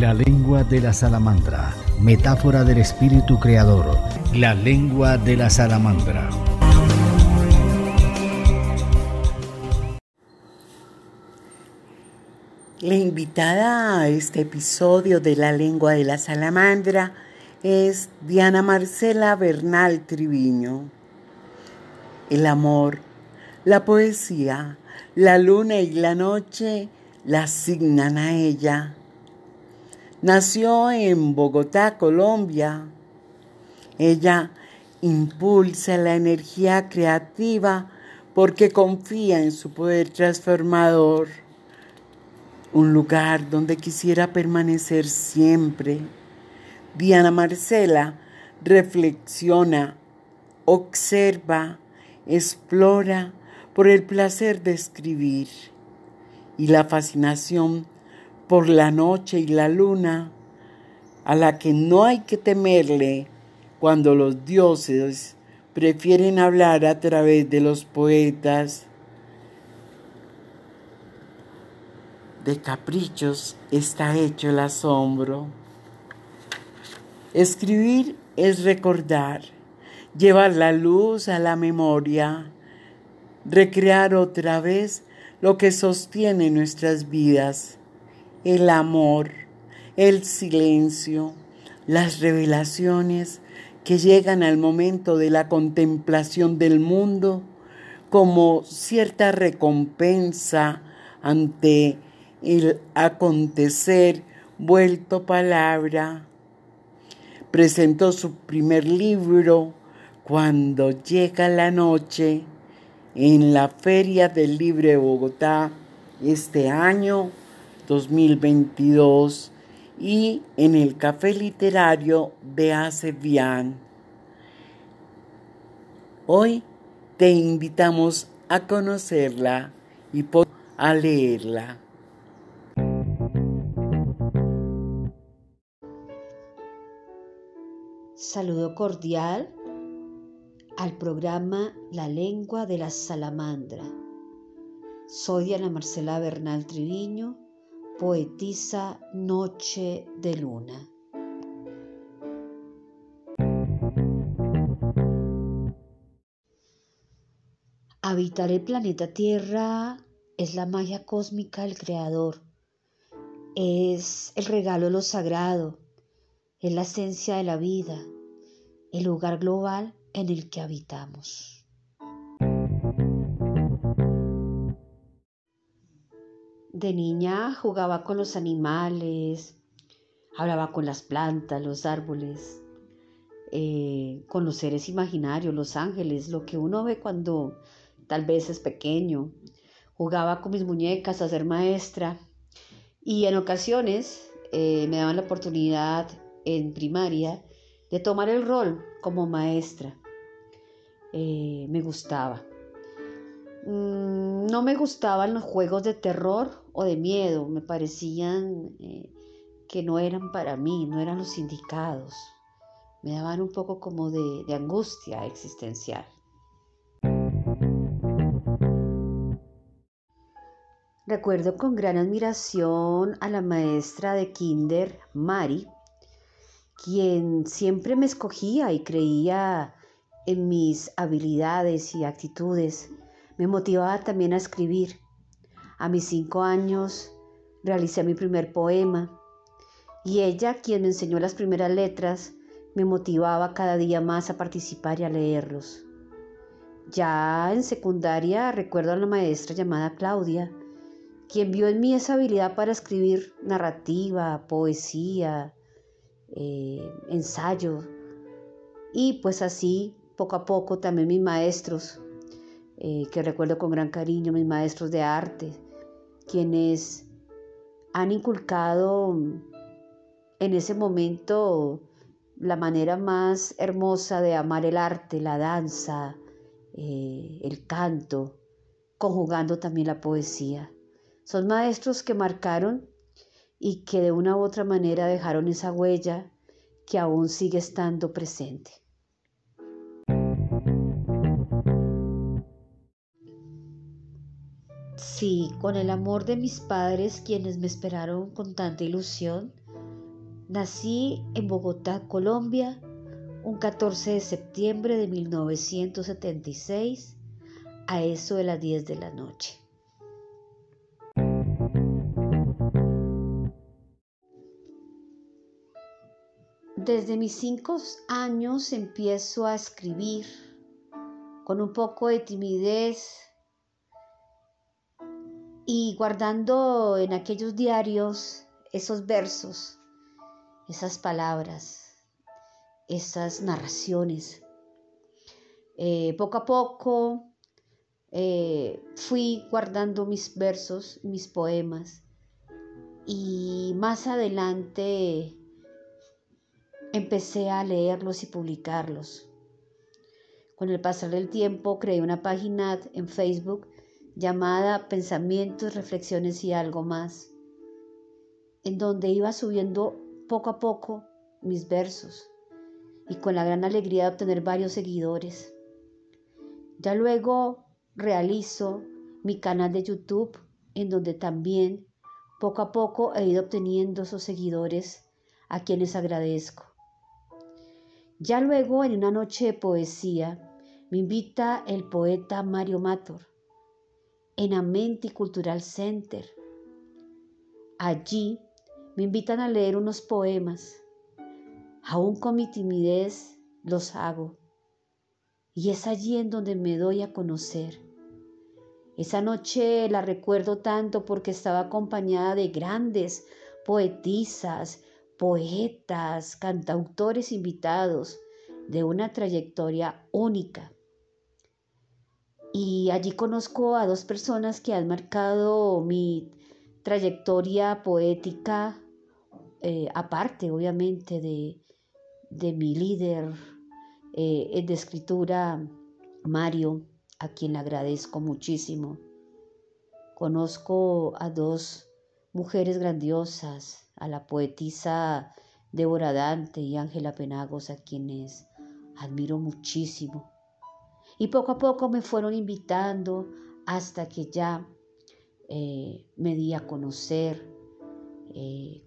La lengua de la salamandra, metáfora del espíritu creador. La lengua de la salamandra. La invitada a este episodio de La lengua de la salamandra es Diana Marcela Bernal Triviño. El amor, la poesía, la luna y la noche la asignan a ella. Nació en Bogotá, Colombia. Ella impulsa la energía creativa porque confía en su poder transformador un lugar donde quisiera permanecer siempre. Diana Marcela reflexiona, observa, explora por el placer de escribir y la fascinación por la noche y la luna, a la que no hay que temerle cuando los dioses prefieren hablar a través de los poetas de caprichos está hecho el asombro. Escribir es recordar, llevar la luz a la memoria, recrear otra vez lo que sostiene nuestras vidas, el amor, el silencio, las revelaciones que llegan al momento de la contemplación del mundo como cierta recompensa ante el acontecer vuelto palabra. Presentó su primer libro cuando llega la noche en la Feria del Libro de Bogotá este año 2022 y en el Café Literario de Acevian. Hoy te invitamos a conocerla y a leerla. Saludo cordial al programa La lengua de la salamandra. Soy Diana Marcela Bernal Triviño, poetisa Noche de Luna. Habitar el planeta Tierra es la magia cósmica del Creador, es el regalo de lo sagrado, es la esencia de la vida, el lugar global en el que habitamos. De niña jugaba con los animales, hablaba con las plantas, los árboles, eh, con los seres imaginarios, los ángeles, lo que uno ve cuando tal vez es pequeño. Jugaba con mis muñecas a ser maestra y en ocasiones eh, me daban la oportunidad en primaria de tomar el rol como maestra. Eh, me gustaba. Mm, no me gustaban los juegos de terror o de miedo, me parecían eh, que no eran para mí, no eran los indicados. Me daban un poco como de angustia existencial. Recuerdo con gran admiración a la maestra de kinder, Mari, quien siempre me escogía y creía en mis habilidades y actitudes. Me motivaba también a escribir. A mis cinco años realicé mi primer poema y ella, quien me enseñó las primeras letras, me motivaba cada día más a participar y a leerlos. Ya en secundaria recuerdo a una maestra llamada Claudia, quien vio en mí esa habilidad para escribir narrativa, poesía, eh, ensayo. Y pues así, poco a poco, también mis maestros, eh, que recuerdo con gran cariño, mis maestros de arte, quienes han inculcado en ese momento la manera más hermosa de amar el arte, la danza, eh, el canto, conjugando también la poesía. Son maestros que marcaron y que de una u otra manera dejaron esa huella que aún sigue estando presente. Sí, con el amor de mis padres, quienes me esperaron con tanta ilusión, Nací en Bogotá, Colombia, un 14 de septiembre de 1976, a eso de las 10 de la noche. Desde mis cinco años empiezo a escribir con un poco de timidez y guardando en aquellos diarios esos versos, esas palabras, esas narraciones. Eh, poco a poco eh, fui guardando mis versos, mis poemas y más adelante empecé a leerlos y publicarlos. Con el pasar del tiempo creé una página en Facebook llamada Pensamientos, Reflexiones y algo más, en donde iba subiendo poco a poco mis versos y con la gran alegría de obtener varios seguidores. Ya luego realizo mi canal de YouTube en donde también poco a poco he ido obteniendo esos seguidores a quienes agradezco. Ya luego en una noche de poesía me invita el poeta Mario Mator en Amenti Cultural Center. Allí me invitan a leer unos poemas. Aún con mi timidez los hago. Y es allí en donde me doy a conocer. Esa noche la recuerdo tanto porque estaba acompañada de grandes poetisas, poetas, cantautores invitados de una trayectoria única. Y allí conozco a dos personas que han marcado mi trayectoria poética, eh, aparte obviamente de, de mi líder eh, de escritura, Mario, a quien agradezco muchísimo. Conozco a dos mujeres grandiosas, a la poetisa Débora Dante y Ángela Penagos, a quienes admiro muchísimo. Y poco a poco me fueron invitando hasta que ya eh, me di a conocer eh,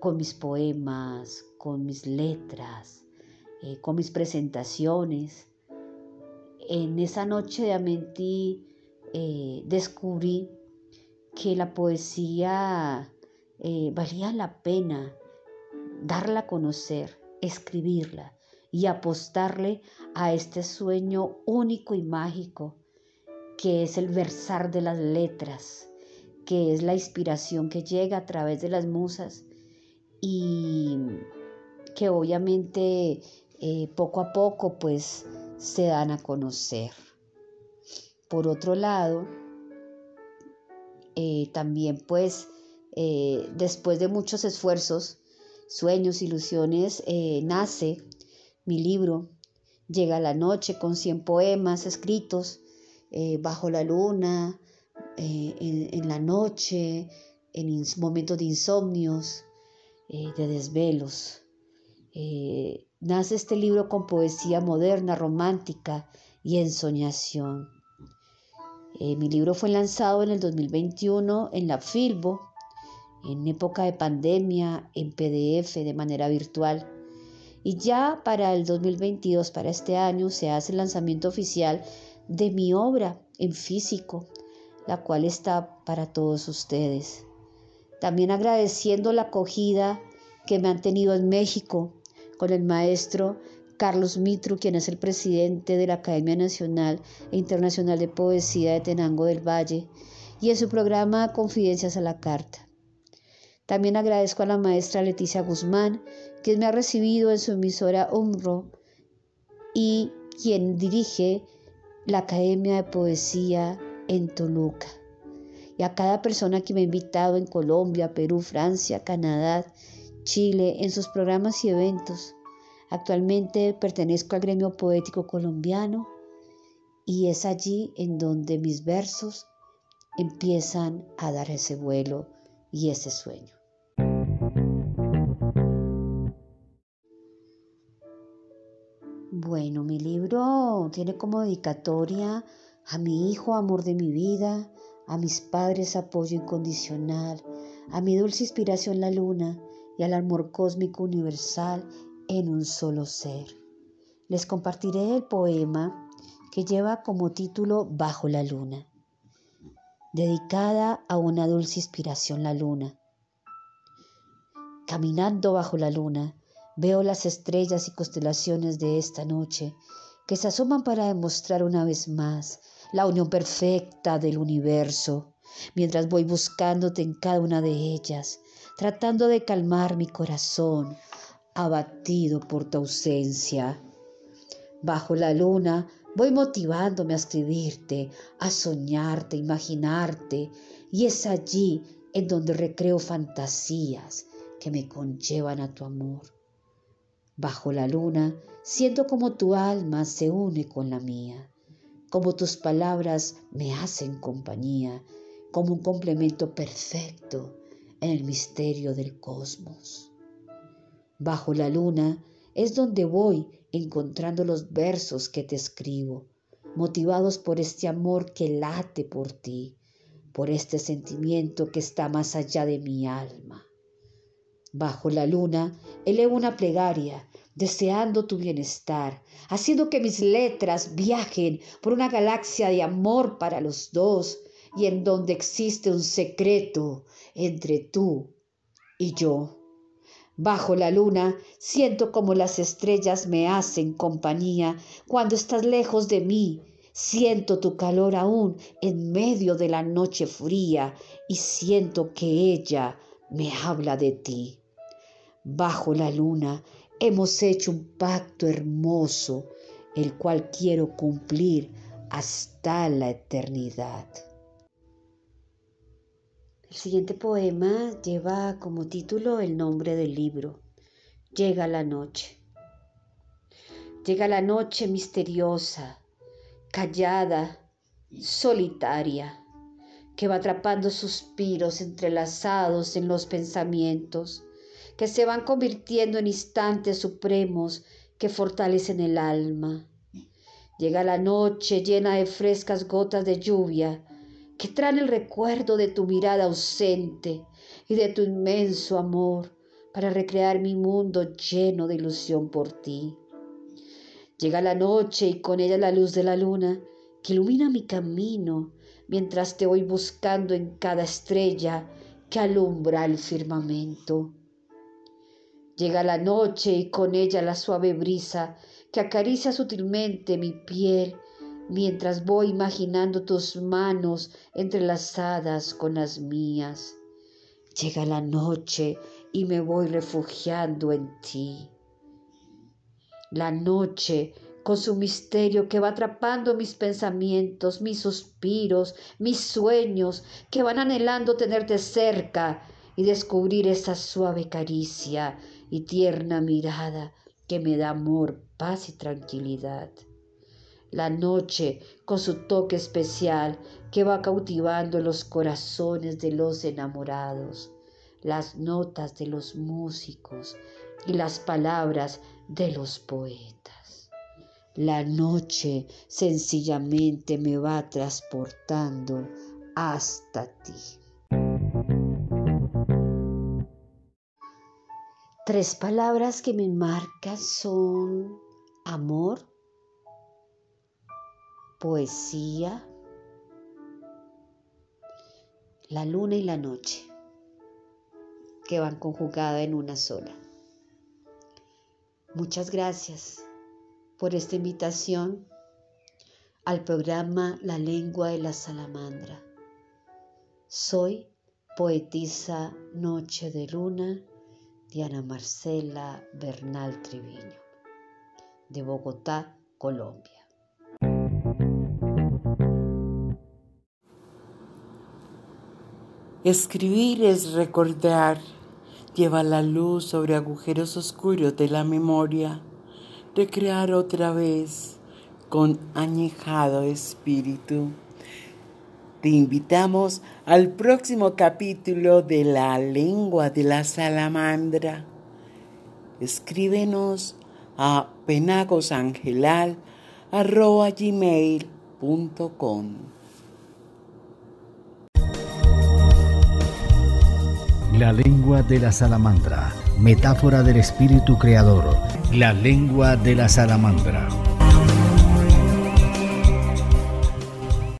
con mis poemas, con mis letras, eh, con mis presentaciones. En esa noche de Amentí descubrí que la poesía valía la pena darla a conocer, escribirla y apostarle a este sueño único y mágico que es el versar de las letras, que es la inspiración que llega a través de las musas y que obviamente eh, poco a poco pues se dan a conocer. Por otro lado, eh, también pues eh, después de muchos esfuerzos, sueños, ilusiones, nace mi libro llega la noche con 100 poemas escritos eh, bajo la luna, eh, en, la noche, en momentos de insomnios, eh, de desvelos. nace este libro con poesía moderna, romántica y ensoñación. mi libro fue lanzado en el 2021 en la Filbo, en época de pandemia, en PDF, de manera virtual. Y ya para el 2022, para este año, se hace el lanzamiento oficial de mi obra en físico, la cual está para todos ustedes. También agradeciendo la acogida que me han tenido en México con el maestro Carlos Mitru, quien es el presidente de la Academia Nacional e Internacional de Poesía de Tenango del Valle, y en su programa Confidencias a la Carta. También agradezco a la maestra Leticia Guzmán, quien me ha recibido en su emisora UMRO y quien dirige la Academia de Poesía en Toluca. Y a cada persona que me ha invitado en Colombia, Perú, Francia, Canadá, Chile, en sus programas y eventos. Actualmente pertenezco al gremio poético colombiano y es allí en donde mis versos empiezan a dar ese vuelo y ese sueño. Bueno, mi libro tiene como dedicatoria a mi hijo, amor de mi vida, a mis padres, apoyo incondicional, a mi dulce inspiración la luna y al amor cósmico universal en un solo ser. Les compartiré el poema que lleva como título Bajo la Luna, dedicada a una dulce inspiración la luna. Caminando bajo la luna, veo las estrellas y constelaciones de esta noche que se asoman para demostrar una vez más la unión perfecta del universo, mientras voy buscándote en cada una de ellas, tratando de calmar mi corazón abatido por tu ausencia. Bajo la luna voy motivándome a escribirte, a soñarte, a imaginarte, y es allí en donde recreo fantasías que me conllevan a tu amor. Bajo la luna siento como tu alma se une con la mía, como tus palabras me hacen compañía, como un complemento perfecto en el misterio del cosmos. Bajo la luna es donde voy encontrando los versos que te escribo, motivados por este amor que late por ti, por este sentimiento que está más allá de mi alma. Bajo la luna elevo una plegaria, deseando tu bienestar, haciendo que mis letras viajen por una galaxia de amor para los dos y en donde existe un secreto entre tú y yo. Bajo la luna siento como las estrellas me hacen compañía cuando estás lejos de mí. Siento tu calor aún en medio de la noche fría y siento que ella me habla de ti. Bajo la luna hemos hecho un pacto hermoso, el cual quiero cumplir hasta la eternidad. El siguiente poema lleva como título el nombre del libro. Llega la noche. Llega la noche misteriosa, callada, solitaria, que va atrapando suspiros entrelazados en los pensamientos, que se van convirtiendo en instantes supremos que fortalecen el alma. Llega la noche llena de frescas gotas de lluvia, que traen el recuerdo de tu mirada ausente y de tu inmenso amor para recrear mi mundo lleno de ilusión por ti. Llega la noche y con ella la luz de la luna que ilumina mi camino mientras te voy buscando en cada estrella que alumbra el firmamento. Llega la noche y con ella la suave brisa que acaricia sutilmente mi piel mientras voy imaginando tus manos entrelazadas con las mías. Llega la noche y me voy refugiando en ti. La noche con su misterio que va atrapando mis pensamientos, mis suspiros, mis sueños, que van anhelando tenerte cerca y descubrir esa suave caricia y tierna mirada que me da amor, paz y tranquilidad la noche con su toque especial que va cautivando los corazones de los enamorados, las notas de los músicos y las palabras de los poetas. La noche sencillamente me va transportando hasta ti. Tres palabras que me marcan son amor, poesía, la luna y la noche, que van conjugadas en una sola. Muchas gracias por esta invitación al programa La lengua de la salamandra. Soy poetisa Noche de Luna, Diana Marcela Bernal Triviño, de Bogotá, Colombia. Escribir es recordar, lleva la luz sobre agujeros oscuros de la memoria, recrear otra vez con añejado espíritu. Te invitamos al próximo capítulo de La lengua de la salamandra. Escríbenos a penagosangel.com. La lengua de la salamandra, metáfora del espíritu creador, la lengua de la salamandra.